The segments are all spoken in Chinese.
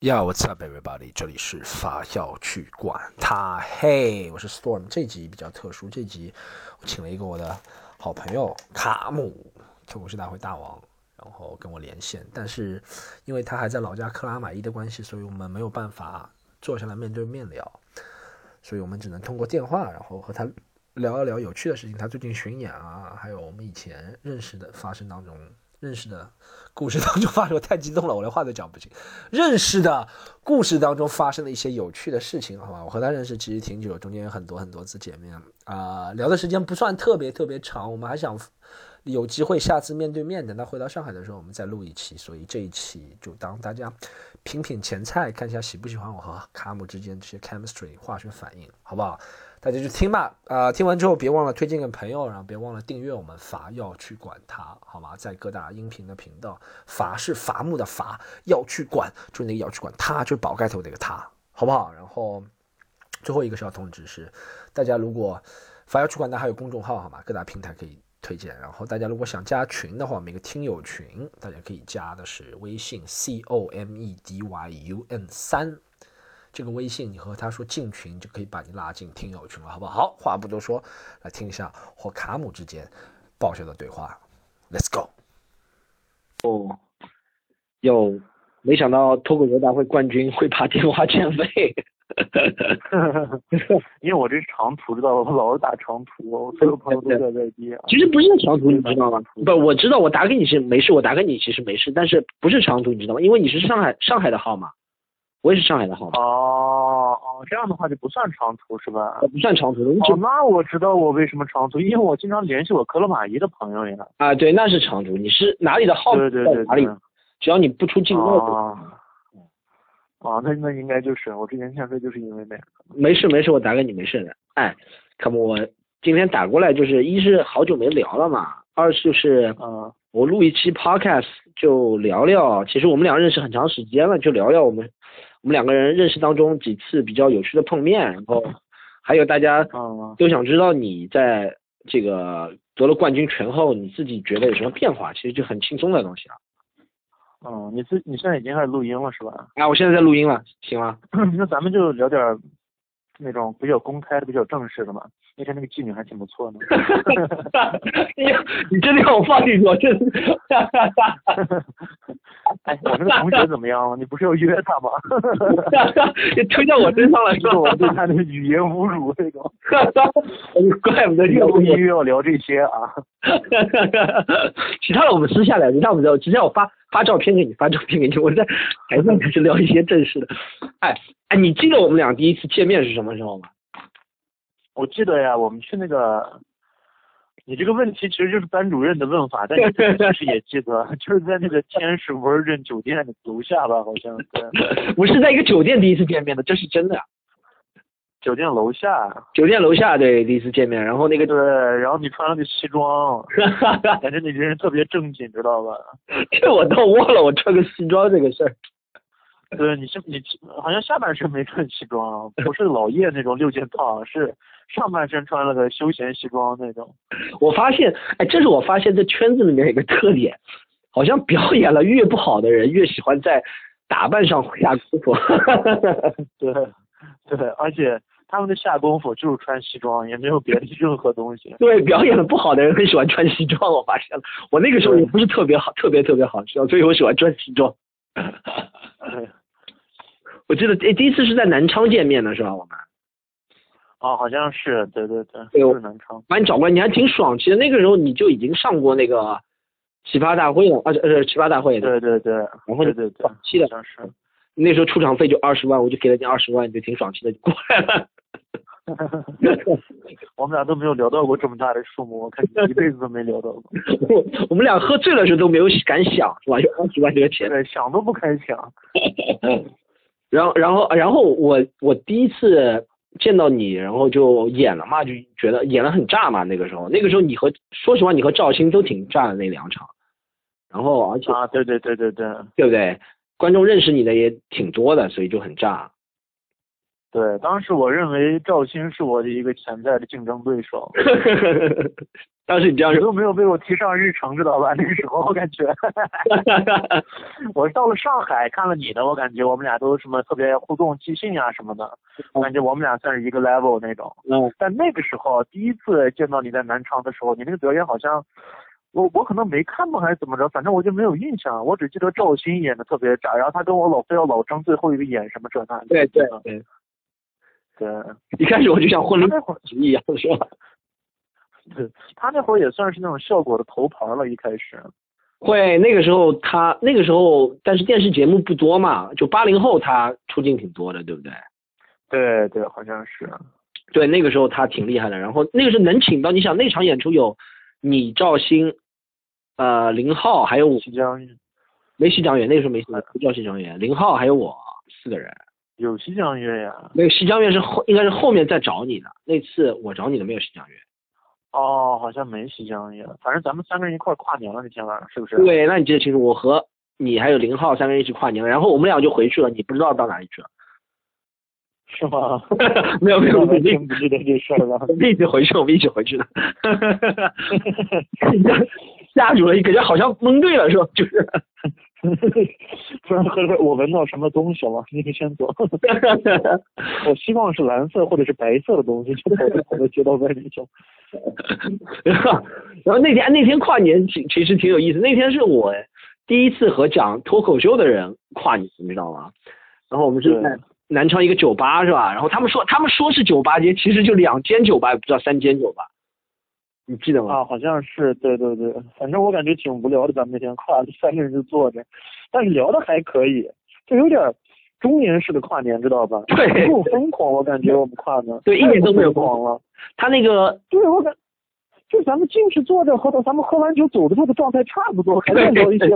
Yo, what's up, everybody？这里是发酵去管他。嘿，我是 Storm。这集比较特殊，这集我请了一个我的好朋友卡姆，脱口秀大会大王，然后跟我连线。但是因为他还在老家克拉玛依的关系，所以我们没有办法坐下来面对面聊，所以我们只能通过电话，然后和他聊一聊有趣的事情。他最近巡演啊，还有我们以前认识的发生当中。认识的故事当中发生，我太激动了，我连话都讲不清。认识的故事当中发生的一些有趣的事情，好吧？我和他认识其实挺久，中间有很多很多次见面啊，聊的时间不算特别特别长。我们还想有机会下次面对面，等他回到上海的时候，我们再录一期。所以这一期就当大家品品前菜，看一下喜不喜欢我和卡姆之间这些 chemistry 化学反应，好不好？大家就听吧，啊，听完之后别忘了推荐给朋友，然后别忘了订阅我们伐要去管它，好吗？在各大音频的频道，伐是伐木的伐，要去管就是那个要去管它，就是宝盖头那个它，好不好？然后最后一个小通知是，大家如果伐要去管它还有公众号，好吗？各大平台可以推荐。然后大家如果想加群的话，每个听友群，大家可以加的是微信 c o m e d y u n 三。这个微信，你和他说进群，就可以把你拉进听友群了，好不好？好，话不多说，来听一下和卡姆之间爆笑的对话。Let's go。哦，有，没想到脱口秀大会冠军会打电话欠费。因为我这是长途，知道吧？我老是打长途，我所有朋友都在外地。其实不是长途，你知道吗？不，我知道，我打给你是没事，我打给你其实没事，但是不是长途，你知道吗？因为你是上海上海的号嘛。我也是上海的号码哦哦，这样的话就不算长途是吧？不算长途的。哦，那我知道我为什么长途，因为我经常联系我克罗马伊的朋友呀。啊，对，那是长途。你是哪里的号？对对对，哪里？只要你不出境外。啊。啊，那那应该就是我之前欠费就是因为那个。没事没事，我打给你没事的。哎，可不，我今天打过来就是一是好久没聊了嘛，二就是嗯，我录一期 podcast 就聊聊，其实我们俩认识很长时间了，就聊聊我们。我们两个人认识当中几次比较有趣的碰面，然后 还有大家都想知道你在这个得了冠军拳后，你自己觉得有什么变化？其实就很轻松的东西啊。嗯，你自你现在已经开始录音了是吧？啊，我现在在录音了，行吗？那咱们就聊点那种比较公开的、比较正式的嘛。那天那个妓女还挺不错的。哎呀，你真的让我放进去？真的。哎，我那个同学怎么样了？你不是要约他吗？你推到我身上了，是我对 他那语言侮辱那种。怪不得 你我又要聊这些啊。其他的我们私下聊，其他我们聊，直接我发发照片给你，发照片给你。我在台上开始聊一些正式的。哎哎，你记得我们俩第一次见面是什么时候吗？我记得呀，我们去那个。你这个问题其实就是班主任的问法，但是但是也记得，就是在那个天使 Virgin 酒店的楼下吧，好像是。我是在一个酒店第一次见面的，这是真的。酒店楼下。酒店楼下对第一次见面，然后那个对，然后你穿了个西装，感觉你这人特别正经，知道吧？这我倒忘了，我穿个西装这个事儿。对，你是你好像下半身没穿西装，不是老叶那种六件套，是。上半身穿了个休闲西装那种，我发现，哎，这是我发现这圈子里面一个特点，好像表演了越不好的人越喜欢在打扮上下功夫。对，对，而且他们的下功夫就是穿西装，也没有别的任何东西。对，表演的不好的人很喜欢穿西装，我发现了。我那个时候也不是特别好，特别特别好笑，所以我喜欢穿西装。我记得第第一次是在南昌见面的是吧？我们。哦，好像是，对对对，就是南昌，把你找过来，你还挺爽。其实那个时候你就已经上过那个奇葩大会了，而且呃奇葩大会，对对对，然后对对爽气的，当时那时候出场费就二十万，我就给了你二十万，你就挺爽气的就过来了。我们俩都没有聊到过这么大的数目，我看你一辈子都没聊到过。我们俩喝醉了时候都没有敢想，是吧？有二十万这个钱，想都不敢想。然后然后然后我我第一次。见到你，然后就演了嘛，就觉得演的很炸嘛。那个时候，那个时候你和说实话，你和赵鑫都挺炸的那两场。然后而且啊，对对对对对，对不对？观众认识你的也挺多的，所以就很炸。对，当时我认为赵鑫是我的一个潜在的竞争对手。当时你这样说，都没有被我提上日程，知道吧？那个时候我感觉，我到了上海看了你的，我感觉我们俩都什么特别互动、即兴啊什么的，我感觉我们俩算是一个 level 那种。嗯。但那个时候第一次见到你在南昌的时候，你那个表演好像，我我可能没看过还是怎么着，反正我就没有印象，我只记得赵鑫演的特别炸，然后他跟我老非要老争最后一个演什么这那。对对对。对。一开始我就像混了一样，是吧？对他那会儿也算是那种效果的头牌了，一开始。会那个时候他那个时候，但是电视节目不多嘛，就八零后他出镜挺多的，对不对？对对，好像是。对，那个时候他挺厉害的。然后那个时候能请到，你想那场演出有你赵鑫，呃，林浩还有西江月，没西张远，那个时候没不叫西张远，林浩还有我四个人。有西江月呀。那个西江月是后应该是后面再找你的，那次我找你的没有西江月。哦，好像没西江月，反正咱们三个人一块跨年了那天晚上，是不是？对，那你记得清楚，我和你还有林浩三个人一起跨年了，然后我们俩就回去了，你不知道到哪里去了，是吗？没 有没有，完全不记得这事儿了。我们一起回去，我们一起回去的。吓住了，感觉好像蒙对了，是吧？就是。突然喝了，我闻到什么东西了？你先走。我希望是蓝色或者是白色的东西，就跑到跑到街道外面去。然后，然后那天那天跨年其其实挺有意思。那天是我第一次和讲脱口秀的人跨年，你知道吗？然后我们是在南昌一个酒吧，是吧？然后他们说他们说是酒吧街，其实就两间酒吧，也不知道三间酒吧。你记得吗？啊，好像是，对对对，反正我感觉挺无聊的。咱们那天跨三个人就坐着，但是聊的还可以，就有点中年式的跨年，知道吧？对，不疯狂，我感觉我们跨的，对，一点都没有狂了。他那个，对我感，就咱们进去坐着，和咱们喝完酒走的时候的状态差不多，还在聊一些。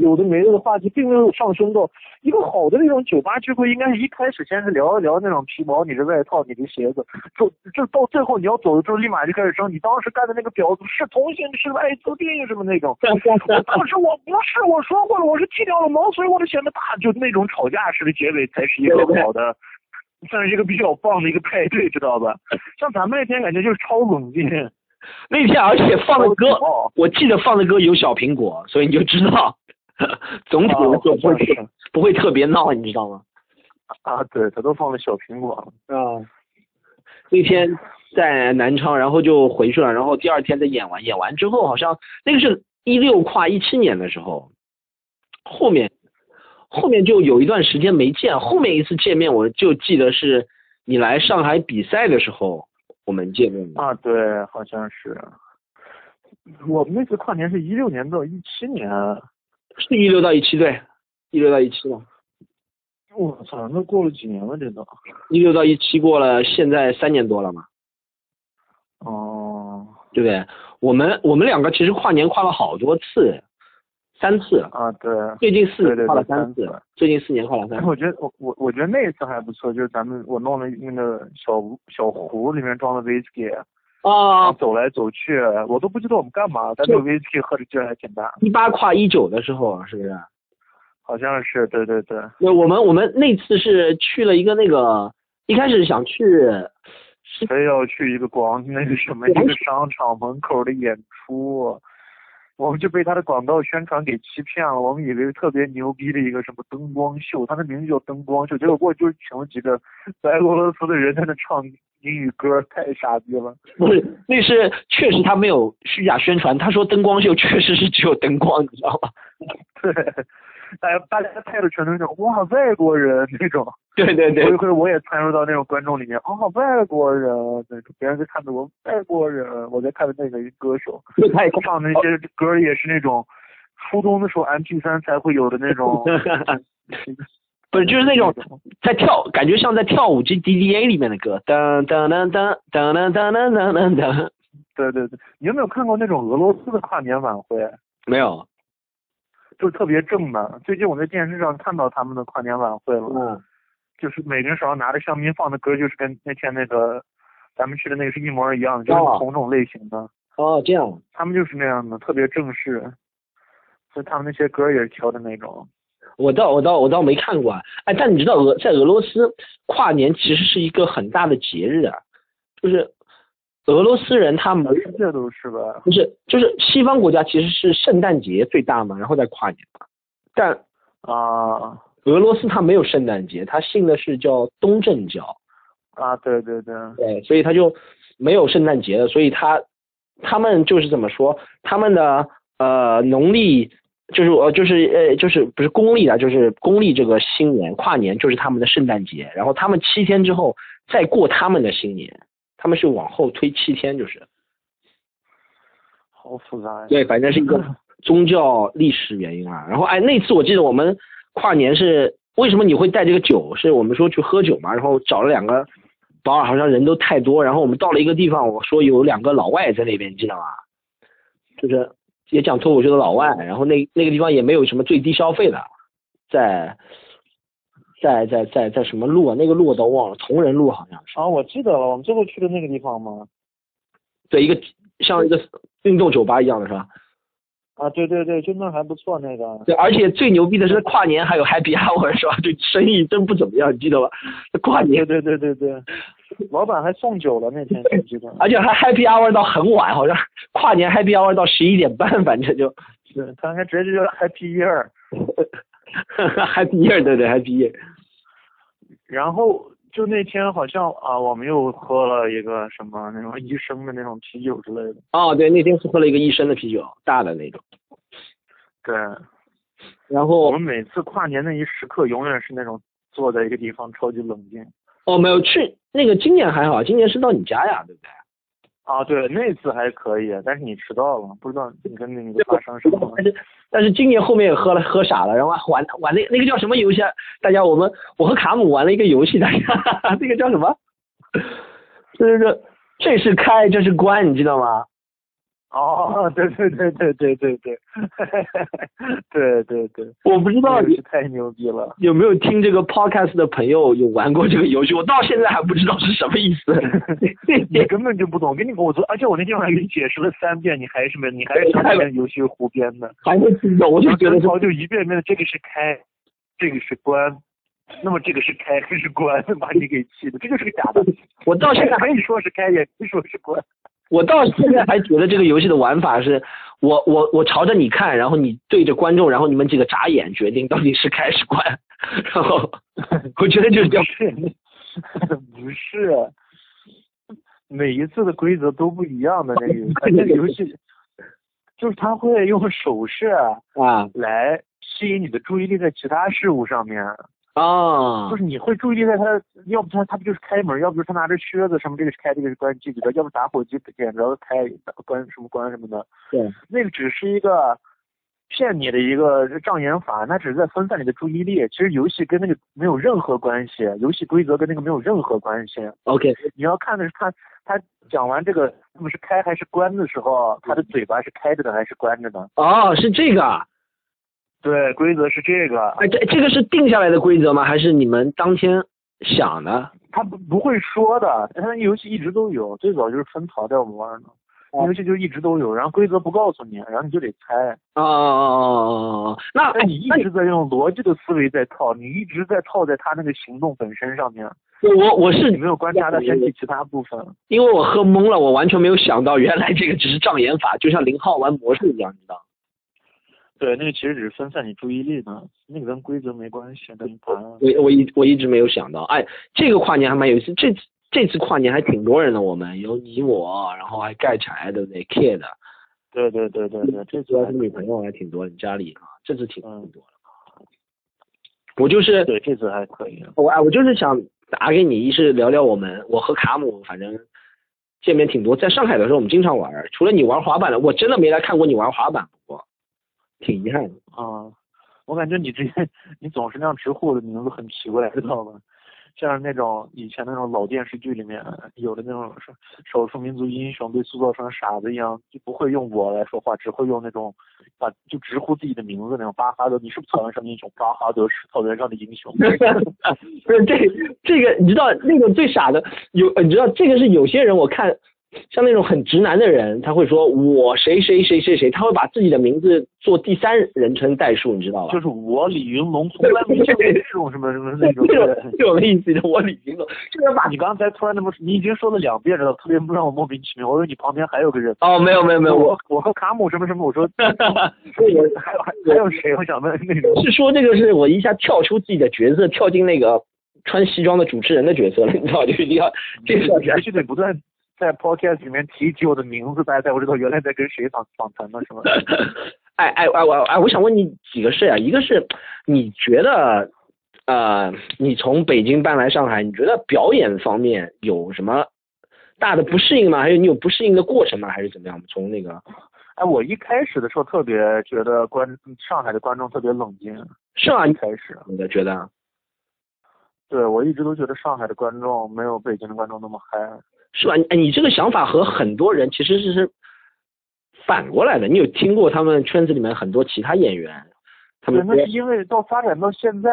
有的没的的话题，并没有上升到一个好的那种酒吧聚会，应该是一开始先是聊一聊那种皮毛，你的外套，你的鞋子，就就到最后你要走的时候，立马就开始说你当时干的那个婊子是同性是艾滋病什么那种。当时 我不是我说过了，我是剃掉了毛，所以我就显得大，就那种吵架式的结尾才是一个好的，算是一个比较棒的一个派对，知道吧？像咱们那天感觉就是超冷静，那天而且放的歌，我记得放的歌有小苹果，所以你就知道。总体来说不会不会特别闹，你知道吗？啊，对他都放了小苹果啊。那天在南昌，然后就回去了，然后第二天再演完，演完之后好像那个是一六跨一七年的时候，后面后面就有一段时间没见，后面一次见面我就记得是你来上海比赛的时候我们见面的啊，对，好像是。我们那次跨年是一六年到一七年。是一六到一七对，一六到一七嘛。我操，那过了几年了这都。一六到一七过了，现在三年多了嘛。哦。对不对？我们我们两个其实跨年跨了好多次，三次。啊，对。最近四年跨了三次，最近四年跨了三。次。我觉得我我我觉得那一次还不错，就是咱们我弄了那个小小壶，里面装的威士忌。啊，走来走去，我都不知道我们干嘛，但这个威士忌喝的劲儿还挺大。一八跨一九的时候，是不是？好像是，对对对。那我们我们那次是去了一个那个，一开始想去，非要去一个广那个什么一个商场门口的演出。我们就被他的广告宣传给欺骗了，我们以为特别牛逼的一个什么灯光秀，他的名字叫灯光秀，结果过去就是请了几个白俄罗斯的人在那唱英语歌，太傻逼了。不是，那是确实他没有虚假宣传，他说灯光秀确实是只有灯光，你知道吗？对。大家大家态度全都是那种哇外国人那种，对对对，有一回我也参入到那种观众里面，哦外国人那种，别人在看着我外国人，我在看的那个歌手，他唱那些歌也是那种初中的时候 M P 三才会有的那种，不是就是那种在跳，感觉像在跳舞机 D D A 里面的歌，噔噔噔噔噔噔噔噔噔噔，对对对，你有没有看过那种俄罗斯的跨年晚会？没有。就特别正的，最近我在电视上看到他们的跨年晚会了，嗯，就是每个人手上拿着香槟，放的歌就是跟那天那个咱们去的那个是一模一样的，就是同种类型的。哦，这样。他们就是那样的，特别正式，所以他们那些歌也是挑的那种。我倒我倒我倒没看过啊。哎，但你知道俄在俄罗斯跨年其实是一个很大的节日啊，就是俄罗斯人他们世界都是吧？不是，就是西方国家其实是圣诞节最大嘛，然后再跨年嘛。但啊俄罗斯它没有圣诞节，它信的是叫东正教，啊，对对对，对，所以他就没有圣诞节了，所以他他们就是怎么说，他们的呃农历就是我就是呃就是不是公历啊，就是公历这个新年跨年就是他们的圣诞节，然后他们七天之后再过他们的新年，他们是往后推七天，就是好复杂呀。对，反正是一个 宗教历史原因啊。然后哎，那次我记得我们跨年是为什么你会带这个酒？是我们说去喝酒嘛，然后找了两个保尔，好像人都太多，然后我们到了一个地方，我说有两个老外在那边，你知道吗？就是也讲脱口秀的老外，然后那那个地方也没有什么最低消费的，在在在在在什么路啊？那个路我都忘了，同仁路好像是。啊，我记得了，我们最后去的那个地方吗？对，一个像一个运动酒吧一样的是吧？啊，对对对，就那还不错那个。对，而且最牛逼的是跨年还有 Happy Hour 是吧？这生意真不怎么样，你记得吧？跨年对对对对对，老板还送酒了那天，记得？而且还 Happy Hour 到很晚，好像跨年 Happy Hour 到十一点半，反正就是他还直接就叫 Happy Year。Happy Year，对对 Happy Year。然后就那天好像啊，我们又喝了一个什么那种一升的那种啤酒之类的。哦，对，那天是喝了一个一升的啤酒，大的那种。对，然后我们每次跨年那一时刻，永远是那种坐在一个地方超级冷静。哦，没有去那个今年还好，今年是到你家呀，对不对？啊，对，那次还可以，但是你迟到了，不知道你跟那个发生什么了。但是但是今年后面也喝了喝傻了，然后玩玩那那个叫什么游戏啊？大家我们我和卡姆玩了一个游戏，大家哈哈 那个叫什么？就是这是开，这是关，你知道吗？哦，对对对对对对对，对对 对，我不知道你是太牛逼了。有没有听这个 podcast 的朋友有玩过这个游戏？我到现在还不知道是什么意思。你根本就不懂，我跟你我昨，而且我那天晚上给你解释了三遍，你还是没，你还是相信游戏胡编的，还没听懂，我就觉得曹就一遍遍的，这个是开，这个是关，那么这个是开还是关，把你给气的，这就是个假的。我到现在可以说是开，也可以说是关。我到现在还觉得这个游戏的玩法是，我我我朝着你看，然后你对着观众，然后你们几个眨眼，决定到底是开是关。然后 我觉得就是这样。不是，每一次的规则都不一样的那个游戏，那个游戏就是他会用手势啊来吸引你的注意力在其他事物上面。啊，就是你会注意力在他，要不他他不就是开门，要不就是他拿着靴子，什么这个是开，这个是关，记不记得？要不打火机点着开关什么关什么的。对，那个只是一个骗你的一个障眼法，那只是在分散你的注意力。其实游戏跟那个没有任何关系，游戏规则跟那个没有任何关系。OK，你要看的是他他讲完这个那么是开还是关的时候，他的嘴巴是开着的还是关着的？哦，是这个啊。对，规则是这个。哎，这这个是定下来的规则吗？还是你们当天想的？他不不会说的，他游戏一直都有，最早就是分槽带我们玩的，哦游戏就一直都有，然后规则不告诉你，然后你就得猜。哦哦哦哦哦，那那你一直在用逻辑的思维在套，你一直在套在他那个行动本身上面。我我是你没有观察到身体其他部分。因为我喝懵了，我完全没有想到原来这个只是障眼法，就像零号玩魔术一样，你知道。对，那个其实只是分散你注意力的，那个跟规则没关系，跟盘。我我一我一直没有想到，哎，这个跨年还蛮有意思，这次这次跨年还挺多人的，我们有你我，然后还盖柴，对不对？Kid，对对对对对，这次还是女朋友还挺多，你家里啊，这次挺嗯多的。我就是对这次还可以。我哎，我就是想打给你，一是聊聊我们，我和卡姆反正见面挺多，在上海的时候我们经常玩，除了你玩滑板的，我真的没来看过你玩滑板过，挺遗憾的。啊，我感觉你之前你总是那样直呼我的名字很奇怪，知道吗？像那种以前那种老电视剧里面有的那种少少数民族英雄被塑造成傻子一样，就不会用我来说话，只会用那种把就直呼自己的名字那种巴哈德，你是不是草原上的英雄？巴哈德是草原上的英雄。不是这这个，你知道那个最傻的有，你知道这个是有些人我看像那种很直男的人，他会说我谁谁谁谁谁，他会把自己的名字做第三人称代数，你知道吧？就是我李云龙从来没见过这种什么什么那种。这种意思，我李云龙，这个把你刚才突然那么，你已经说了两遍了，特别让我莫名其妙。我以为你旁边还有个人。哦，没有没有没有，我我和卡姆什么什么，我说 我 还有还还有谁？我想问那种。是说这个是我一下跳出自己的角色，跳进那个穿西装的主持人的角色了，你知道就一定要介绍一下，必须得不断。在 podcast 里面提起我的名字，大家才会知道原来在跟谁访访谈呢，是吗？哎哎哎我哎，我想问你几个事啊，一个是你觉得呃，你从北京搬来上海，你觉得表演方面有什么大的不适应吗？还有你有不适应的过程吗？还是怎么样？从那个，哎，我一开始的时候特别觉得观上海的观众特别冷静，是吗？一开始你的觉得？对，我一直都觉得上海的观众没有北京的观众那么嗨。是吧？哎，你这个想法和很多人其实是是反过来的。你有听过他们圈子里面很多其他演员，他们那是因为到发展到现在，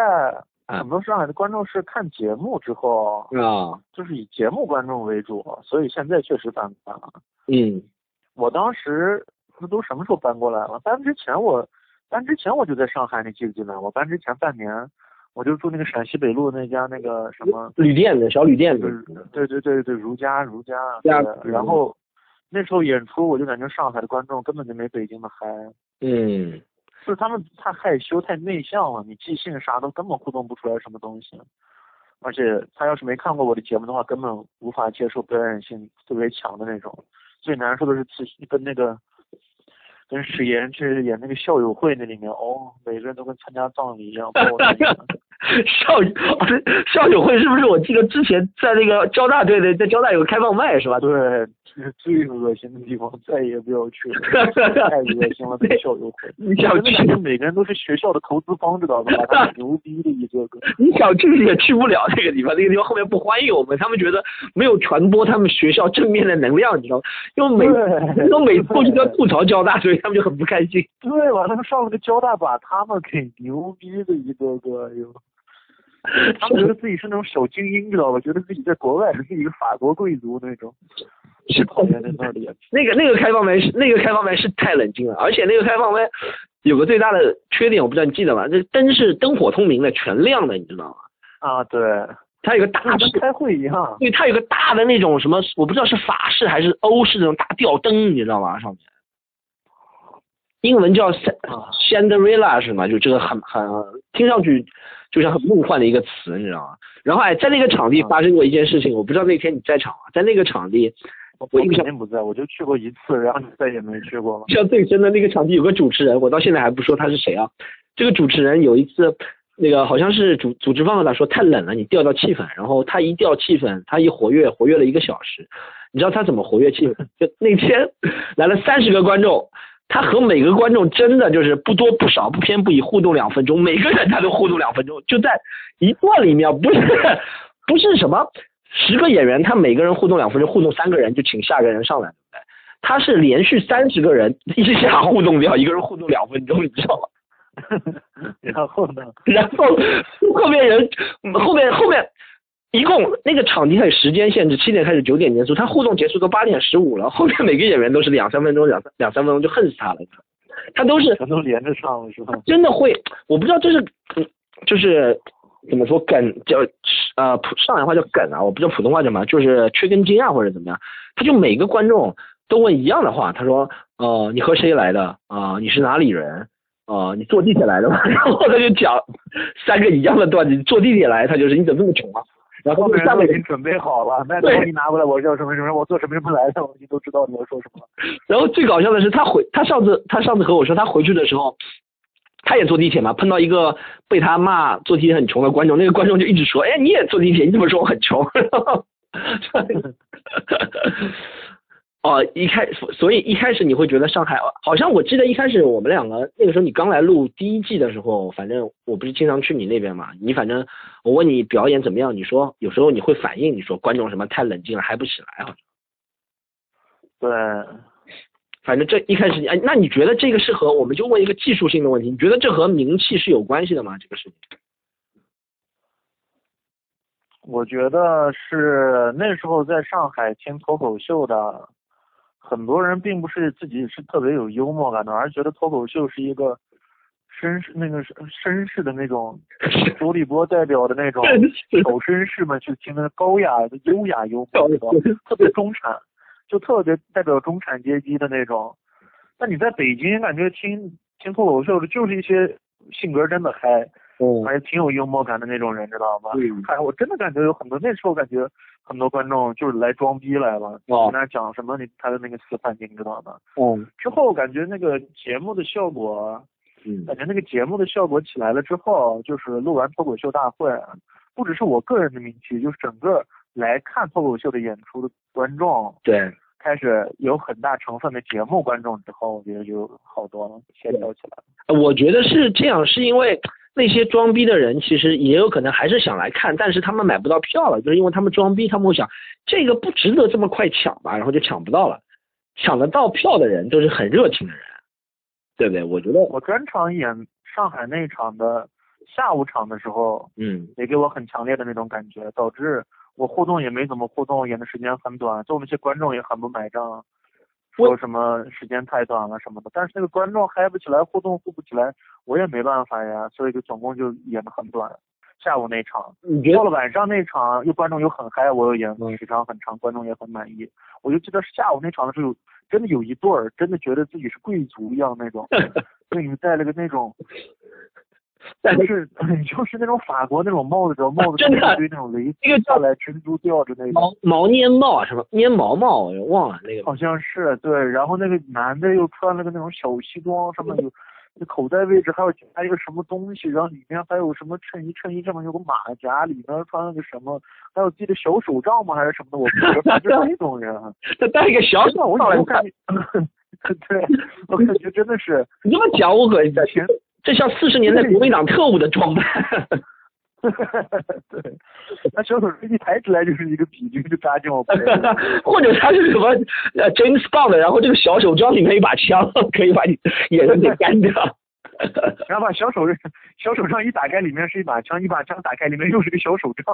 很多上海的观众是看节目之后啊，就是以节目观众为主，所以现在确实反过来了。嗯，我当时那都什么时候搬过来了？搬之前我搬之前我就在上海，你记不记得？我搬之前半年。我就住那个陕西北路那家那个什么旅店的小旅店，对对对对对，如家如家。然后那时候演出，我就感觉上海的观众根本就没北京的嗨。嗯。是他们太害羞太内向了，你即兴啥都根本互动不出来什么东西。而且他要是没看过我的节目的话，根本无法接受表演性特别强的那种。最难受的是自跟那个。跟史岩去演那个校友会那里面，哦，每个人都跟参加葬礼一样。校校友会是不是？我记得之前在那个交大，对对，在交大有个开放麦是吧？对，这是最恶心的地方，再也不要去了，太恶心了。这个校友会，你想去？每个人都是学校的投资方，知道吧？牛逼的一个个。你想去也去不了那个地方，那个地方后面不欢迎我们，他们觉得没有传播他们学校正面的能量，你知道吗？因为每都每过去都要吐槽交大，所以他们就很不开心。对吧？他们上了个交大，把他们给牛逼的一个个，哎呦。他们觉得自己是那种小精英，知道吧？觉得自己在国外是一个法国贵族那种，是讨厌在那里。那个那个开放麦是那个开放麦是太冷静了，而且那个开放麦有个最大的缺点，我不知道你记得吗？这灯是灯火通明的，全亮的，你知道吗？啊，对，它有个大灯开会一样。对，它有个大的那种什么，我不知道是法式还是欧式那种大吊灯，你知道吗？上面，英文叫 Chandelier 是吗？就这个很很听上去。就像很梦幻的一个词，你知道吗？然后哎，在那个场地发生过一件事情，我不知道那天你在场吗？在那个场地，我肯定不在，我就去过一次，然后再也没去过了。印象最深的那个场地有个主持人，我到现在还不说他是谁啊。这个主持人有一次，那个好像是组组织方和他说太冷了，你调调气氛。然后他一调气氛，他一活跃，活跃了一个小时。你知道他怎么活跃气氛？就那天来了三十个观众。他和每个观众真的就是不多不少不偏不倚互动两分钟，每个人他都互动两分钟，就在一段里面不是不是什么 十个演员，他每个人互动两分钟，互动三个人就请下个人上来，他是连续三十个人一下互动掉，一个人互动两分钟，你知道吗？然后呢？然后后面人后面后面。一共那个场地它有时间限制，七点开始，九点结束。他互动结束都八点十五了，后面每个演员都是两三分钟，两三两三分钟就恨死他了。他都是全都连着上了是吧？真的会，我不知道这是就是怎么说梗叫呃普上海话叫梗啊，我不知道普通话叫什么，就是缺根筋啊或者怎么样。他就每个观众都问一样的话，他说呃你和谁来的啊？你是哪里人啊？你坐地铁来的吗？然后他就讲三个一样的段子，坐地铁来，他就是你怎么这么穷啊？然后下面已经准备好了，那东西拿过来，我叫什么什么，我做什么什么来的，我你都知道你要说什么。然后最搞笑的是，他回他上次他上次和我说，他回去的时候，他也坐地铁嘛，碰到一个被他骂坐地铁很穷的观众，那个观众就一直说，哎，你也坐地铁，你怎么说我很穷？哦，一开所以一开始你会觉得上海好像我记得一开始我们两个那个时候你刚来录第一季的时候，反正我不是经常去你那边嘛，你反正我问你表演怎么样，你说有时候你会反应，你说观众什么太冷静了嗨不起来好像。对，反正这一开始哎，那你觉得这个是和我们就问一个技术性的问题，你觉得这和名气是有关系的吗？这个事情？我觉得是那时候在上海听脱口秀的，很多人并不是自己是特别有幽默感的，而觉得脱口秀是一个绅士那个绅士的那种，周立波代表的那种小绅士们去听的高雅的优雅幽默，特别中产，就特别代表中产阶级的那种。那你在北京感觉听听脱口秀的，就是一些性格真的嗨。嗯，还挺有幽默感的那种人，知道吗？嗯，哎，我真的感觉有很多那时候感觉很多观众就是来装逼来了，哦，那讲什么你他的那个四判你知道吗？嗯，之后感觉那个节目的效果，嗯，感觉那个节目的效果起来了之后，就是录完脱口秀大会，不只是我个人的名气，就是整个来看脱口秀的演出的观众，对，开始有很大成分的节目观众之后，我觉得就好多了，协调起来了。我觉得是这样，是因为。那些装逼的人其实也有可能还是想来看，但是他们买不到票了，就是因为他们装逼，他们会想这个不值得这么快抢吧，然后就抢不到了。抢得到票的人都是很热情的人，对不对？我觉得我专场演上海那场的下午场的时候，嗯，也给我很强烈的那种感觉，导致我互动也没怎么互动，演的时间很短，最后那些观众也很不买账。说什么时间太短了什么的，但是那个观众嗨不起来，互动互不起来，我也没办法呀，所以就总共就演的很短。下午那场，到了晚上那场又观众又很嗨，我又演时长很长，观众也很满意。我就记得下午那场的时候，真的有一对儿，真的觉得自己是贵族一样那种，给你们带了个那种。但是就是那种法国那种帽子，知道帽子一堆那种蕾丝下来，珍珠吊着那种毛毛粘帽什么粘毛帽，我忘了那个。好像是对，然后那个男的又穿了个那种小西装，上面有那口袋位置还有加一个什么东西，然后里面还有什么衬衣，衬衣上面有个马甲，里面穿了个什么，还有系的小手杖吗还是什么的？我不知道，就是那种人。他戴一个小手我感觉，对，我感觉真的是。你这么讲，我可前。这像四十年代国民党特务的装扮。对，那小手一抬起来就是一个笔直就扎进我背。或者他是什么呃 James Bond，然后这个小手装里面一把枪，可以把你眼睛给干掉。然后把小手小手杖一打开，里面是一把枪，一把枪打开，里面又是个小手杖，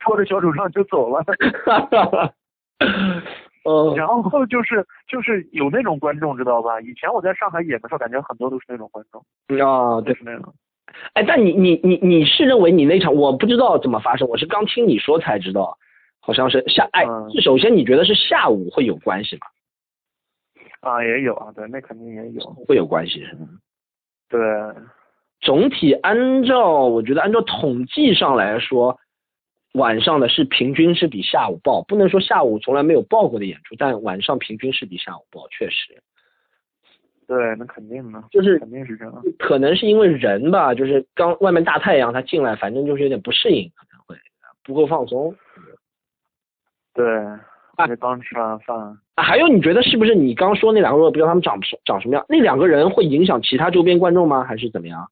拖着小手杖就走了。嗯，然后就是就是有那种观众知道吧？以前我在上海演的时候，感觉很多都是那种观众。啊，对，是那种。哎，但你你你你是认为你那场我不知道怎么发生，我是刚听你说才知道，好像是下哎，首先你觉得是下午会有关系吗？啊，也有啊，对，那肯定也有，会有关系是吗？对，总体按照我觉得按照统计上来说。晚上的是平均是比下午爆，不能说下午从来没有爆过的演出，但晚上平均是比下午爆，确实。对，那肯定的，就是肯定是这样。可能是因为人吧，就是刚外面大太阳，他进来反正就是有点不适应，可能会不够放松。对，啊，刚吃完饭。啊，还有你觉得是不是你刚说那两个，我不知道他们长长什么样，那两个人会影响其他周边观众吗？还是怎么样？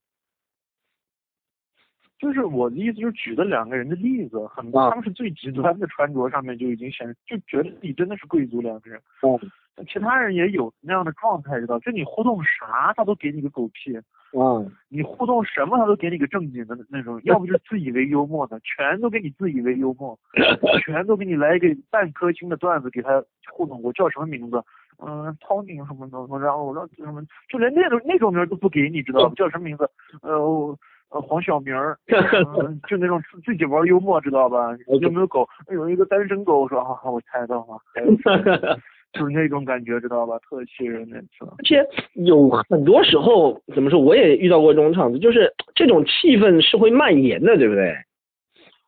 就是我的意思，就是举的两个人的例子，很多他们是最极端的穿着上面就已经显，就觉得自己真的是贵族两个人。嗯，其他人也有那样的状态，知道？就你互动啥，他都给你个狗屁。嗯，你互动什么，他都给你个正经的那种，要不就自以为幽默的，全都给你自以为幽默，全都给你来一个半颗星的段子给他互动。我叫什么名字？嗯，Tony 什么的，然后我说什么，就连那种那种名都不给你，知道吗？叫什么名字？呃。呃，黄晓明儿，就那种自己玩幽默，知道吧？有没有狗？有一个单身狗，我说啊，我猜到了，就是那种感觉，知道吧？特气人那次。而且有很多时候，怎么说？我也遇到过这种场子，就是这种气氛是会蔓延的，对不对？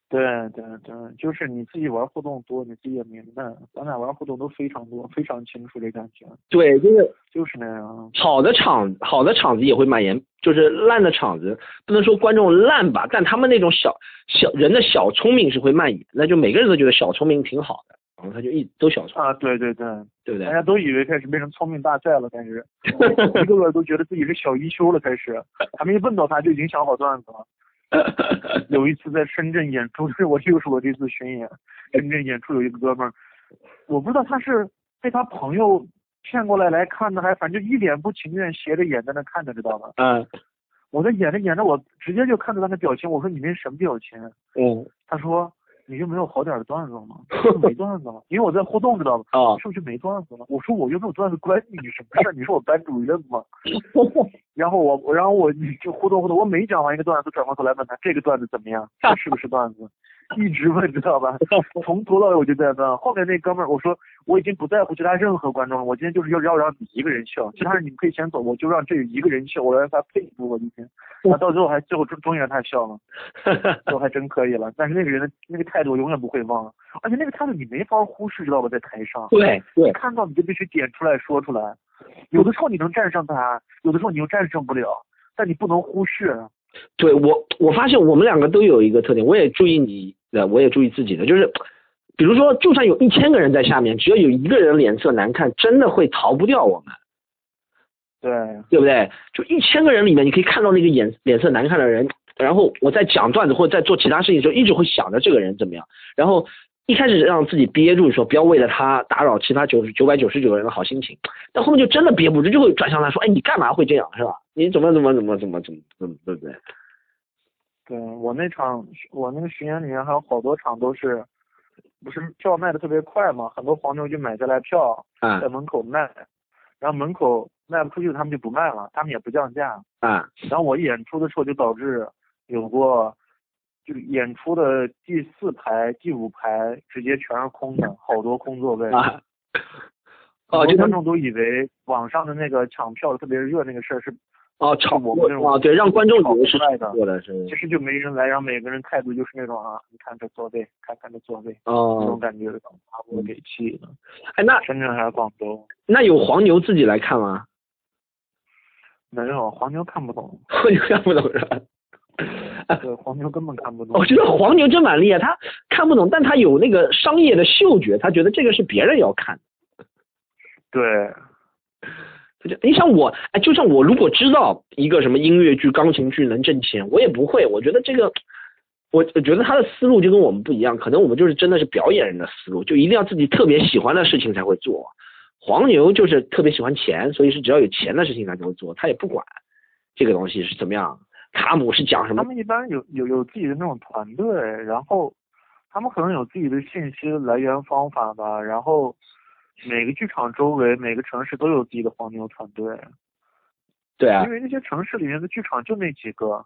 对对对，就是你自己玩互动多，你自己也明白，咱俩玩互动都非常多，非常清楚这感觉。对，就是就是那样。好的场，好的场子也会蔓延，就是烂的场子，不能说观众烂吧，但他们那种小小人的小聪明是会蔓延，那就每个人都觉得小聪明挺好的，然后他就一都小聪明啊，对对对，对不对？大家都以为开始变成聪明大赛了，开始 一个个都觉得自己是小一休了，开始还没问到他就已经想好段子了。有一次在深圳演出，是我又是我这次巡演，深圳演出有一个哥们儿，我不知道他是被他朋友骗过来来看的，还反正一脸不情愿，斜着眼在那看着，知道吗？嗯。我在演着演着，我直接就看到他的表情，我说你那什么表情？嗯。他说你就没有好点的段子了吗？没 段子了，因为我在互动，知道吧？啊，是不是没段子了？我说我又没有段子，关你什么事？你是我班主任吗？然后我，然后我就互动互动，我每讲完一个段子，转过头来问他这个段子怎么样？这是不是段子？一直问，知道吧？从头到尾我就在问。后面那哥们儿，我说我已经不在乎其他任何观众了，我今天就是要要让你一个人笑，其他人你们可以先走，我就让这一个人笑，我让他佩服我一天。他到最后还最后终终于让他笑了，最后还真可以了。但是那个人的那个态度我永远不会忘，而且那个态度你没法忽视，知道吧？在台上，对对，看到你就必须点出来说出来。有的时候你能战胜他，有的时候你又战胜不了，但你不能忽视。对我，我发现我们两个都有一个特点，我也注意你的，我也注意自己的，就是，比如说，就算有一千个人在下面，只要有一个人脸色难看，真的会逃不掉我们。对，对不对？就一千个人里面，你可以看到那个眼脸色难看的人，然后我在讲段子或者在做其他事情的时候，一直会想着这个人怎么样，然后一开始让自己憋住，说不要为了他打扰其他九九百九十九个人的好心情，但后面就真的憋不住，就会转向他说，哎，你干嘛会这样，是吧？你怎么怎么怎么怎么怎么怎么对不对？对我那场，我那个巡演里面还有好多场都是，不是票卖的特别快嘛，很多黄牛就买下来票，在门口卖，然后门口卖不出去，他们就不卖了，他们也不降价。啊。然后我演出的时候就导致有过，就是演出的第四排、第五排直接全是空的，好多空座位。啊。哦，就观众都以为网上的那个抢票特别热那个事儿是。哦，炒我们啊，对，让观众以为是来的，是。其实就没人来，然后每个人态度就是那种啊，你看这座位，看看这座位，哦，那种感觉，把我给气的。哎，那深圳还是广州？那有黄牛自己来看吗？没有，黄牛看不懂。黄牛看不懂是吧？对，黄牛根本看不懂。我觉得黄牛真蛮厉害，他看不懂，但他有那个商业的嗅觉，他觉得这个是别人要看。对。你像我，哎，就像我如果知道一个什么音乐剧、钢琴剧能挣钱，我也不会。我觉得这个，我我觉得他的思路就跟我们不一样，可能我们就是真的是表演人的思路，就一定要自己特别喜欢的事情才会做。黄牛就是特别喜欢钱，所以是只要有钱的事情他就会做，他也不管这个东西是怎么样。卡姆是讲什么？他们一般有有有自己的那种团队，然后他们可能有自己的信息来源方法吧，然后。每个剧场周围，每个城市都有自己的黄牛团队。对啊，因为那些城市里面的剧场就那几个。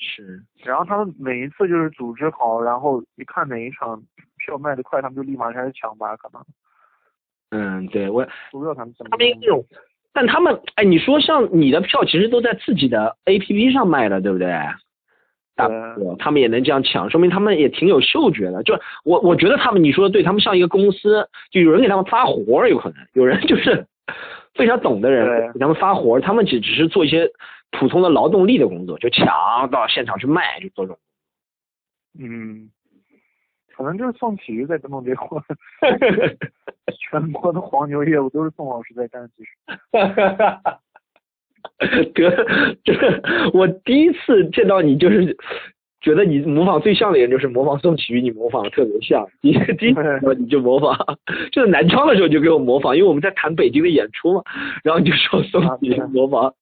是。然后他们每一次就是组织好，然后一看哪一场票卖的快，他们就立马开始抢吧，可能。嗯，对，我不知道他们怎么。他们那种，但他们，哎，你说像你的票，其实都在自己的 A P P 上卖的，对不对？对，他们也能这样抢，说明他们也挺有嗅觉的。就我，我觉得他们你说的对，他们像一个公司，就有人给他们发活儿，有可能有人就是 非常懂的人给他们发活儿，他们只只是做一些普通的劳动力的工作，就抢到现场去卖，就做这种。嗯，可能就是宋启瑜在跟弄这活，全国的黄牛业务都是宋老师在干，其实。得，这我第一次见到你，就是觉得你模仿最像的人就是模仿宋启宇，你模仿的特别像。第一第一次你就模仿，就是南昌的时候就给我模仿，因为我们在谈北京的演出嘛，然后你就说宋启宇模仿，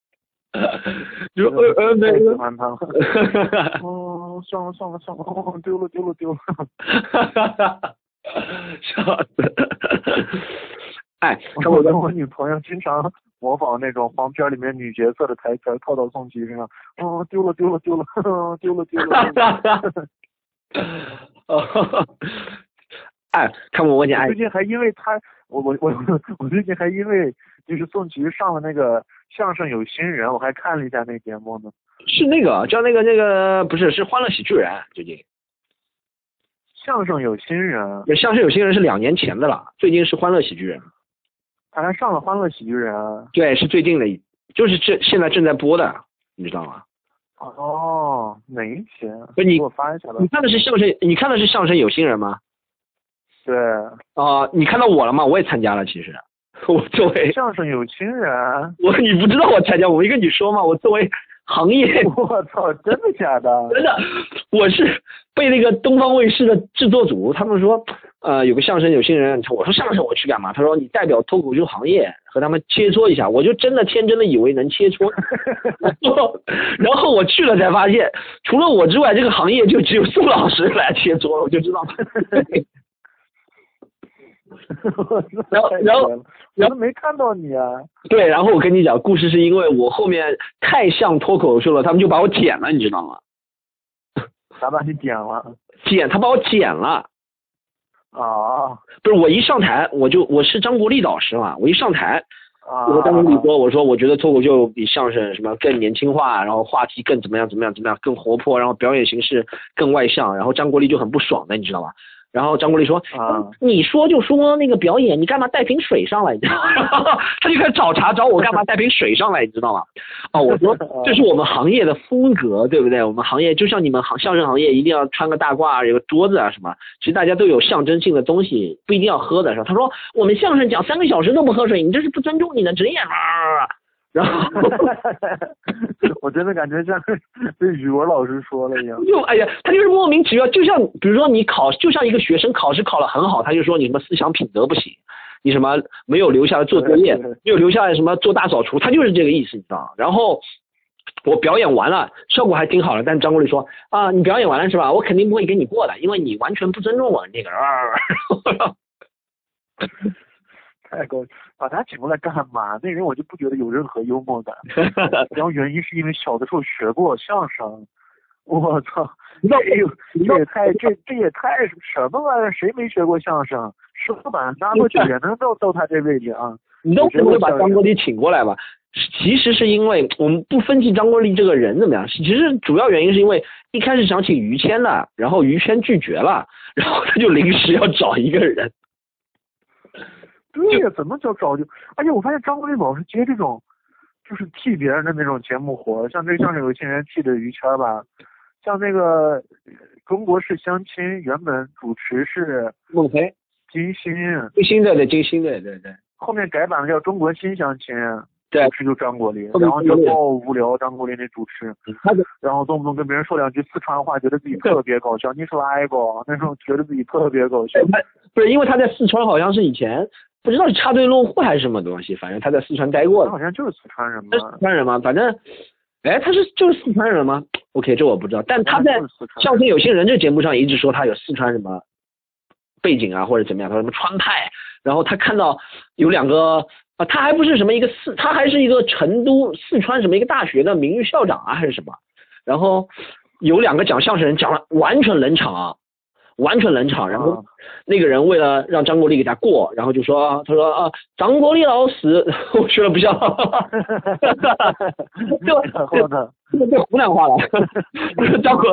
就说呃呃那个，哦，算了算了算了，丢了丢了丢了，笑死。哎，我跟我女朋友经常。模仿那种黄片里面女角色的台词套到宋琦身上，哦，丢了丢了丢了，丢了丢了。哎，看我问你，最近还因为他，我我我我最近还因为就是宋琦上了那个相声有新人，我还看了一下那节目呢。是那个叫那个那个不是是欢乐喜剧人最近。相声有新人。相声有新人是两年前的了，最近是欢乐喜剧人。他还上了《欢乐喜剧人》，对，是最近的，就是这现在正在播的，你知道吗？哦，哪一期？不，你给我发一下吧。你看的是相声，你看的是相声有新人吗？对。啊，你看到我了吗？我也参加了，其实，我作为相声有新人，我你不知道我参加，我没跟你说吗？我作为行业，我操，真的假的？真的，我是被那个东方卫视的制作组，他们说。呃，有个相声有新人，我说相声我去干嘛？他说你代表脱口秀行业和他们切磋一下，我就真的天真的以为能切磋 然后我去了才发现，除了我之外，这个行业就只有宋老师来切磋，我就知道。然后然后然后没看到你啊？对，然后我跟你讲，故事是因为我后面太像脱口秀了，他们就把我剪了，你知道吗？咋把你剪了？剪，他把我剪了。啊，不是我一上台，我就我是张国立导师嘛，我一上台，啊，我和张国立说，我说我觉得脱口秀比相声什么更年轻化，然后话题更怎么样怎么样怎么样更活泼，然后表演形式更外向，然后张国立就很不爽的，你知道吧？然后张国立说：“啊，你说就说那个表演，你干嘛带瓶水上来？” 他就开始找茬，找我干嘛带瓶水上来，你知道吗？哦，我说 这是我们行业的风格，对不对？我们行业就像你们行相声行业，一定要穿个大褂，有个桌子啊什么。其实大家都有象征性的东西，不一定要喝的是吧？他说我们相声讲三个小时都不喝水，你这是不尊重你的职业吗？然后，我真的感觉像 被语文老师说了一样。就哎呀，他就是莫名其妙，就像比如说你考，就像一个学生考试考得很好，他就说你什么思想品德不行，你什么没有留下来做作业，没有留下来什么做大扫除，他就是这个意思，你知道吗？然后我表演完了，效果还挺好的，但张国立说啊，你表演完了是吧？我肯定不会给你过的，因为你完全不尊重我那个。太高，把他请过来干嘛？那人我就不觉得有任何幽默感。然后原因是因为小的时候学过相声。我操，这这也太这这也太什么玩意儿？谁没学过相声？石老板拿过去也能到到他这位置啊？你都不会把张国立请过来吧？其实是因为我们不分析张国立这个人怎么样，其实主要原因是因为一开始想请于谦的，然后于谦拒绝了，然后他就临时要找一个人。对呀，怎么叫找就？而且我发现张国立老是接这种，就是替别人的那种节目活，像这像这有些人替的于谦吧，像那个中国式相亲原本主持是孟非、金星，金星对对金星对对对，后面改版了叫中国新相亲，对，主持就张国立，然后就爆无聊张国立那主持，然后动不动跟别人说两句四川话，觉得自己特别搞笑，你是哪个？那时候觉得自己特别搞笑，不是因为他在四川好像是以前。不知道是插队落户还是什么东西，反正他在四川待过。他好像就是四川人嘛。四川人吗？反正，哎，他是就是四川人吗？OK，这我不知道。但他在相声有些人这节目上一直说他有四川什么背景啊，或者怎么样，他说什么川派。然后他看到有两个啊，他还不是什么一个四，他还是一个成都四川什么一个大学的名誉校长啊，还是什么。然后有两个讲相声人讲了完全冷场啊。完全冷场，然后那个人为了让张国立给他过，然后就说，他说啊，张国立老师，我学的不像，哈哈哈哈哈哈，这个被湖南话了，张国，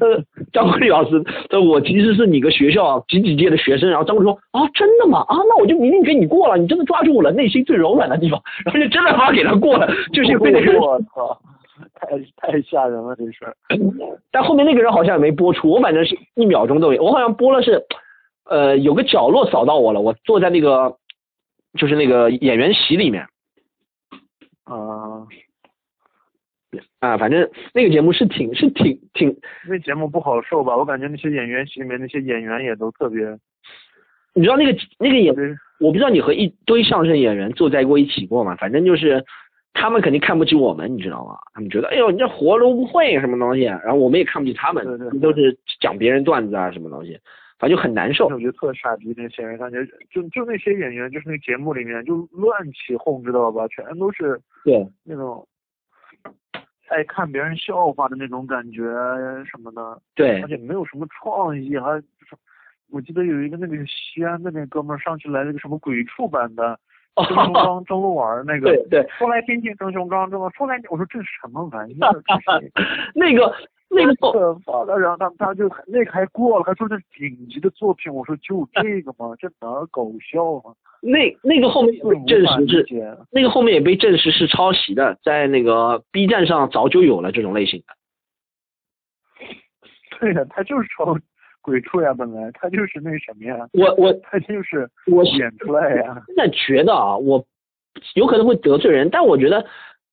呃，张国立老师，这我其实是你个学校几几届的学生，然后张国立说啊，真的吗？啊，那我就明明给你过了，你真的抓住我了内心最柔软的地方，然后就真的把给他过了，就是被那个我操。太太吓人了这事儿，但后面那个人好像也没播出，我反正是一秒钟都没，我好像播了是，呃，有个角落扫到我了，我坐在那个就是那个演员席里面，啊，啊，反正那个节目是挺是挺挺，那节目不好受吧？我感觉那些演员席里面那些演员也都特别，你知道那个那个演，我不知道你和一堆相声演员坐在过一起过吗？反正就是。他们肯定看不起我们，你知道吗？他们觉得，哎呦，你这活都不会什么东西，然后我们也看不起他们，都是讲别人段子啊，什么东西，反正就很难受。我觉得特傻逼那些人，感觉就就那些演员，就是那节目里面就乱起哄，知道吧？全都是对那种爱看别人笑话的那种感觉什么的。对，而且没有什么创意，还就是我记得有一个那个西安的那哥们上去来了个什么鬼畜版的。郑雄刚、郑路玩那个，对对，后来听听郑雄刚，这么出来，我说这是什么玩意儿？那个那个可发了，然后他他就那个还过了，还说是顶级的作品，我说就这个吗？这哪搞笑吗？那那个后面被证实是，那个后面也被证实是抄袭的，在那个 B 站上早就有了这种类型的。对呀，他就是抄。鬼畜呀，本来他就是那什么呀，我我他就是我演出来呀。现在觉得啊，我有可能会得罪人，但我觉得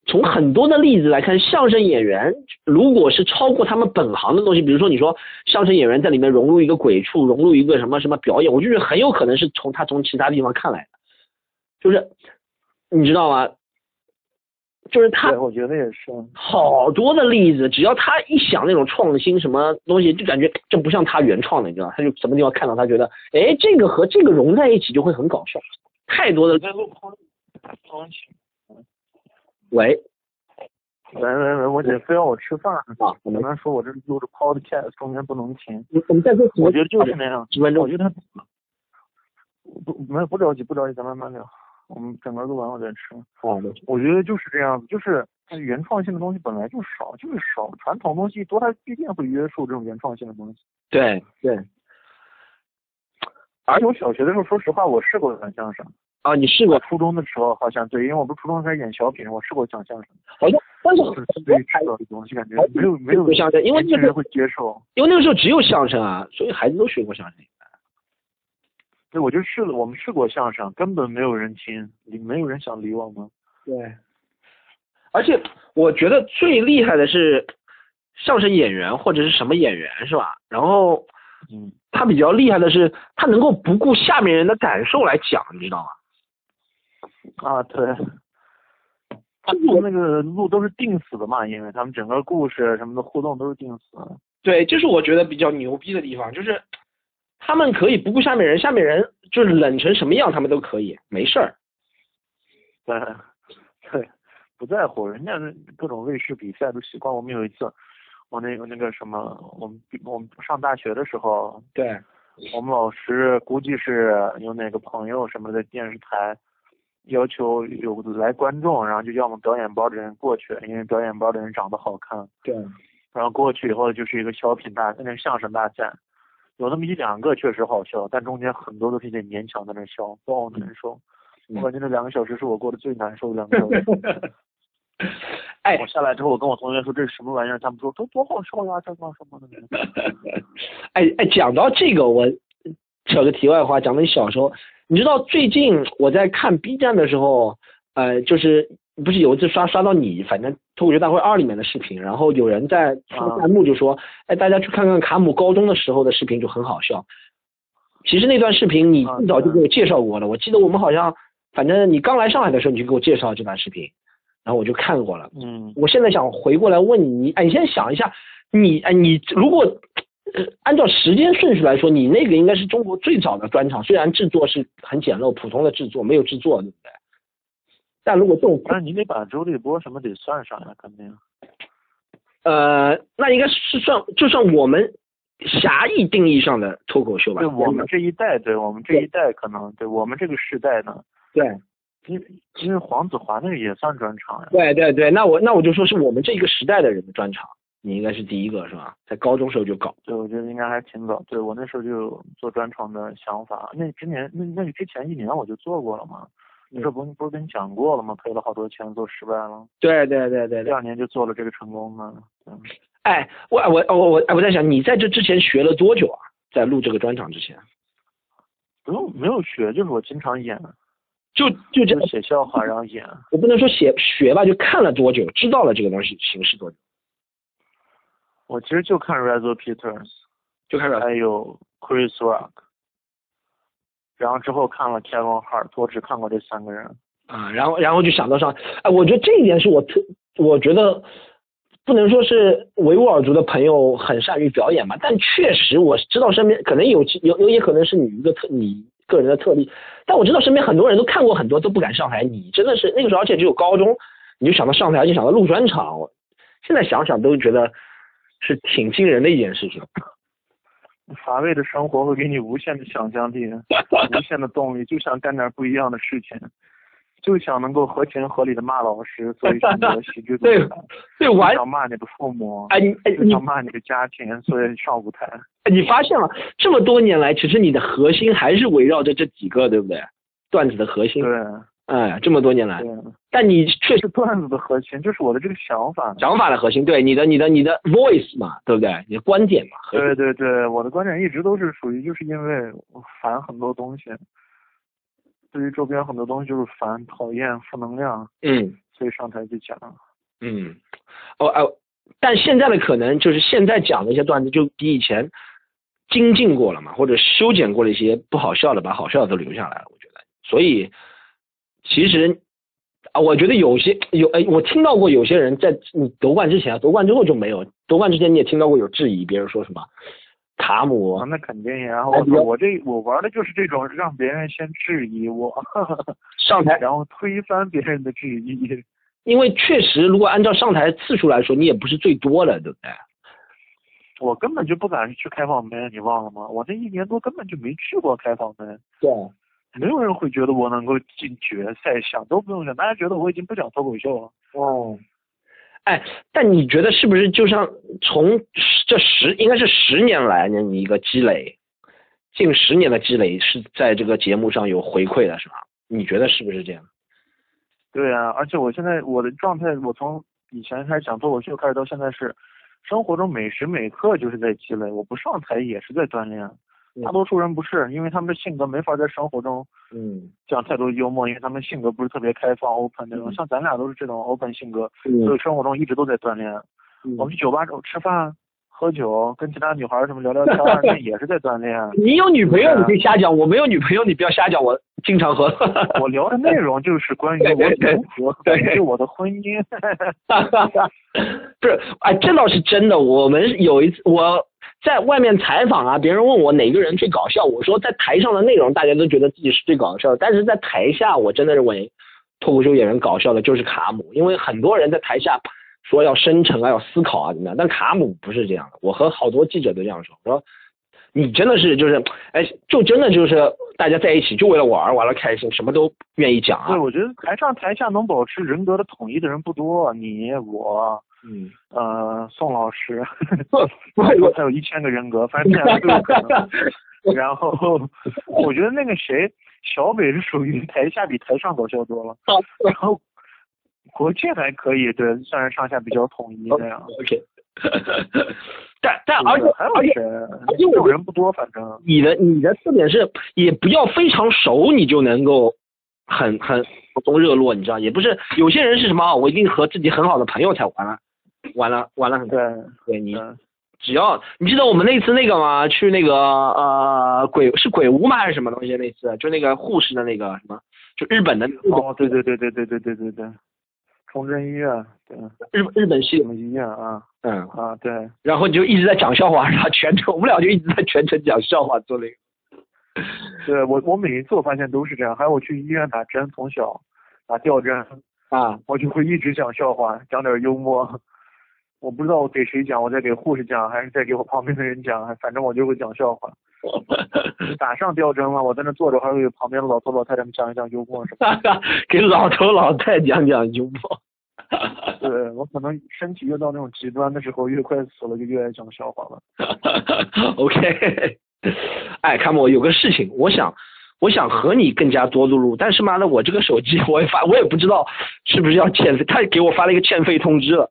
从很多的例子来看，相声演员如果是超过他们本行的东西，比如说你说相声演员在里面融入一个鬼畜，融入一个什么什么表演，我就觉得很有可能是从他从其他地方看来的，就是你知道吗？就是他，我觉得也是。好多的例子，只要他一想那种创新什么东西，就感觉这不像他原创的，你知道吗？他就什么地方看到他觉得，哎，这个和这个融在一起就会很搞笑。太多的在录空。喂喂喂喂，我姐非要我吃饭啊，我跟她说我这录着 podcast，中间不能停。我我们再说我觉得就是那样，几分钟我觉得他不没不着急不着急，咱慢慢聊。我们整个录完我再吃。好的，我觉得就是这样子，就是它原创性的东西本来就少，就是少。传统东西多，它必定会约束这种原创性的东西。对对而且我小学的时候，说实话，我试过讲相声。啊，你试过？初中的时候好像对，因为我不是初中开始演小品，我试过讲相声。好像，但是就是对于这个东西，感觉没有没有学相声因为那个年轻人会接受。因为那个时候只有相声啊，所以孩子都学过相声。对，我就试了，我们试过相声，根本没有人听，理没有人想理我们。对，而且我觉得最厉害的是相声演员或者是什么演员是吧？然后嗯，他比较厉害的是，他能够不顾下面人的感受来讲，你知道吗？啊，对。他们那个路都是定死的嘛，因为他们整个故事什么的互动都是定死的。对，就是我觉得比较牛逼的地方，就是他们可以不顾下面人，下面人就是冷成什么样，他们都可以，没事儿。对，对，不在乎，人家那各种卫视比赛都习惯。我们有一次，我那个那个什么，我们我们上大学的时候，对，我们老师估计是有哪个朋友什么的电视台要求有来观众，然后就要我们表演包的人过去，因为表演包的人长得好看。对，然后过去以后就是一个小品大，那个相声大赛，有那么一两个确实好笑，但中间很多都是得勉强在那笑，都好难受。我感觉那两个小时是我过得最难受的两个小时。哎我下来之后，我跟我同学说这是什么玩意儿，他们说都多好笑呀，这干什么的呢？哎哎，讲到这个，我扯个题外话，讲到你小时候，你知道最近我在看 B 站的时候，呃，就是不是有一次刷刷到你，反正脱口秀大会二里面的视频，然后有人在刷弹幕就说，哎，大家去看看卡姆高中的时候的视频就很好笑。其实那段视频你啊一早就给我介绍过了，我记得我们好像，反正你刚来上海的时候你就给我介绍这段视频，然后我就看过了。嗯，我现在想回过来问你，你哎，你先想一下，你哎，你如果呃按照时间顺序来说，你那个应该是中国最早的专场，虽然制作是很简陋，普通的制作，没有制作，对不对？但如果这种那你得把周立波什么得算上呀，肯定。呃，那应该是算就算我们狭义定义上的脱口秀吧。对我们这一代，对我们这一代可能，对我们这个时代呢，对因为因为黄子华那个也算专场呀。对对对，那我那我就说是我们这一个时代的人的专场，你应该是第一个是吧？在高中时候就搞。对，我觉得应该还挺早。对我那时候就有做专场的想法，那之前那那个之前一年我就做过了嘛。那时候不不是跟你讲过了吗？赔了好多钱，做失败了。对对对对对。第二年就做了这个成功的。对哎，我我我我在想你在这之前学了多久啊？在录这个专场之前，不用没有学，就是我经常演，就就这就，写笑话然后演。我不能说写学吧，就看了多久，知道了这个东西形式多久，我其实就看 Rizzo Peters，就开始还有 Chris Rock，然后之后看了 Kevin Hart，我只看过这三个人。啊，然后然后就想到上，哎，我觉得这一点是我特，我觉得不能说是维吾尔族的朋友很善于表演吧，但确实我知道身边可能有有有也可能是你一个特你个人的特例，但我知道身边很多人都看过很多都不敢上台，你真的是那个时候而且只有高中，你就想到上台就想到录专场，现在想想都觉得是挺惊人的一件事情。乏味的生活会给你无限的想象力，无限的动力，就想干点不一样的事情，就想能够合情合理的骂老师，所以选择喜剧 对。对，就完，想骂你的父母，哎你你想骂你的家庭，所以上舞台。你发现了这么多年来，其实你的核心还是围绕着这几个，对不对？段子的核心，对哎，这么多年来，但你确实是段子的核心，就是我的这个想法。想法的核心，对你的、你的、你的 voice 嘛，对不对？你的观点嘛，对对对，我的观点一直都是属于，就是因为我烦很多东西，对于周边很多东西就是烦、讨厌、负能量，嗯，所以上台去讲。嗯，哦哦，但现在的可能就是现在讲的一些段子就比以前精进过了嘛，或者修剪过了一些不好笑的，把好笑的都留下来了，我觉得。所以其实啊，我觉得有些有哎，我听到过有些人在你夺冠之前啊，夺冠之后就没有，夺冠之前你也听到过有质疑，别人说什么卡姆啊，那肯定呀，我我这我玩的就是这种让别人先质疑我 上台，然后推翻别人的质疑。因为确实，如果按照上台次数来说，你也不是最多的，对不对？我根本就不敢去开放门，你忘了吗？我这一年多根本就没去过开放门。对，没有人会觉得我能够进决赛，想都不用想，大家觉得我已经不讲脱口秀了。哦，哎，但你觉得是不是就像从这十应该是十年来呢你一个积累，近十年的积累是在这个节目上有回馈的，是吧？你觉得是不是这样？对啊，而且我现在我的状态，我从以前开始讲脱口秀开始到现在是，生活中每时每刻就是在积累。我不上台也是在锻炼。大多数人不是，因为他们的性格没法在生活中，嗯，讲太多幽默，因为他们性格不是特别开放 open 那种。像咱俩都是这种 open 性格，所以生活中一直都在锻炼。我们去酒吧吃饭。喝酒，跟其他女孩什么聊聊天，那也是在锻炼。你有女朋友，你可以瞎讲；我没有女朋友，你不要瞎讲。我经常喝。我聊的内容就是关于我 关于我的婚姻。不是，哎，这倒是真的。我们有一次我在外面采访啊，别人问我哪个人最搞笑，我说在台上的内容大家都觉得自己是最搞笑的，但是在台下我真的认为脱口秀演员搞笑的就是卡姆，因为很多人在台下。说要深沉啊，要思考啊，怎么样？但卡姆不是这样的。我和好多记者都这样说，我说你真的是就是，哎，就真的就是大家在一起就为了玩，玩了开心，什么都愿意讲啊。对，我觉得台上台下能保持人格的统一的人不多，你我，嗯，呃，宋老师，还有还有一千个人格，反正这样都有可能。然后我觉得那个谁，小北是属于台下比台上搞笑多了。然后。国庆还可以，对，算是上下比较统一那样。OK，但但而且还有谁？因为我人不多，反正你的你的特点是，也不要非常熟，你就能够很很普通热络，你知道？也不是有些人是什么？我一定和自己很好的朋友才玩了，完了完了很对对你只要你记得我们那次那个吗？去那个呃鬼是鬼屋吗？还是什么东西？那次就那个护士的那个什么？就日本的哦，对对对对对对对对对。崇祯医院，对，日日本系统医院啊，嗯啊对，然后你就一直在讲笑话，然后全程我们俩就一直在全程讲笑话做那个。对我我每一次我发现都是这样，还有我去医院打针，从小打吊针啊，我就会一直讲笑话，讲点幽默。我不知道我给谁讲，我在给护士讲，还是在给我旁边的人讲，反正我就会讲笑话。打上吊针了，我在那坐着，还会旁边的老头老太太们讲一讲幽默什么。给老头老太讲讲幽默。对我可能身体越到那种极端的时候，越快死了，就越爱讲笑话了。OK，哎，看我有个事情，我想，我想和你更加多录录，但是妈的，我这个手机我也发，我也不知道是不是要欠费，他给我发了一个欠费通知了。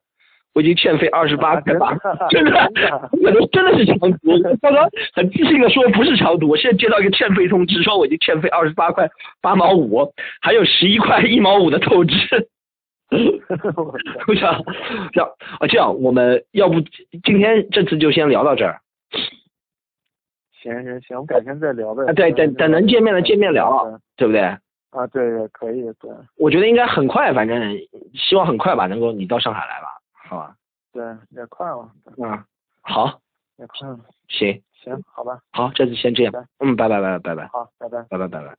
我已经欠费二十八块八，真的，真的是长途。他说很自信的说不是长途，我现在接到一个欠费通知，说我已经欠费二十八块八毛五，还有十一块一毛五的透支。我想，这样啊，这样我们要不今天这次就先聊到这儿。行行行，我们改天再聊呗。啊，对，等等能见面了见面聊，对不对？啊，对，可以，对。我觉得应该很快，反正希望很快吧，能够你到上海来吧。好吧，对，也快了。嗯，好，也快了。行行，好吧。好，这次先这样。嗯，拜拜拜拜拜拜。好，拜拜拜拜拜拜。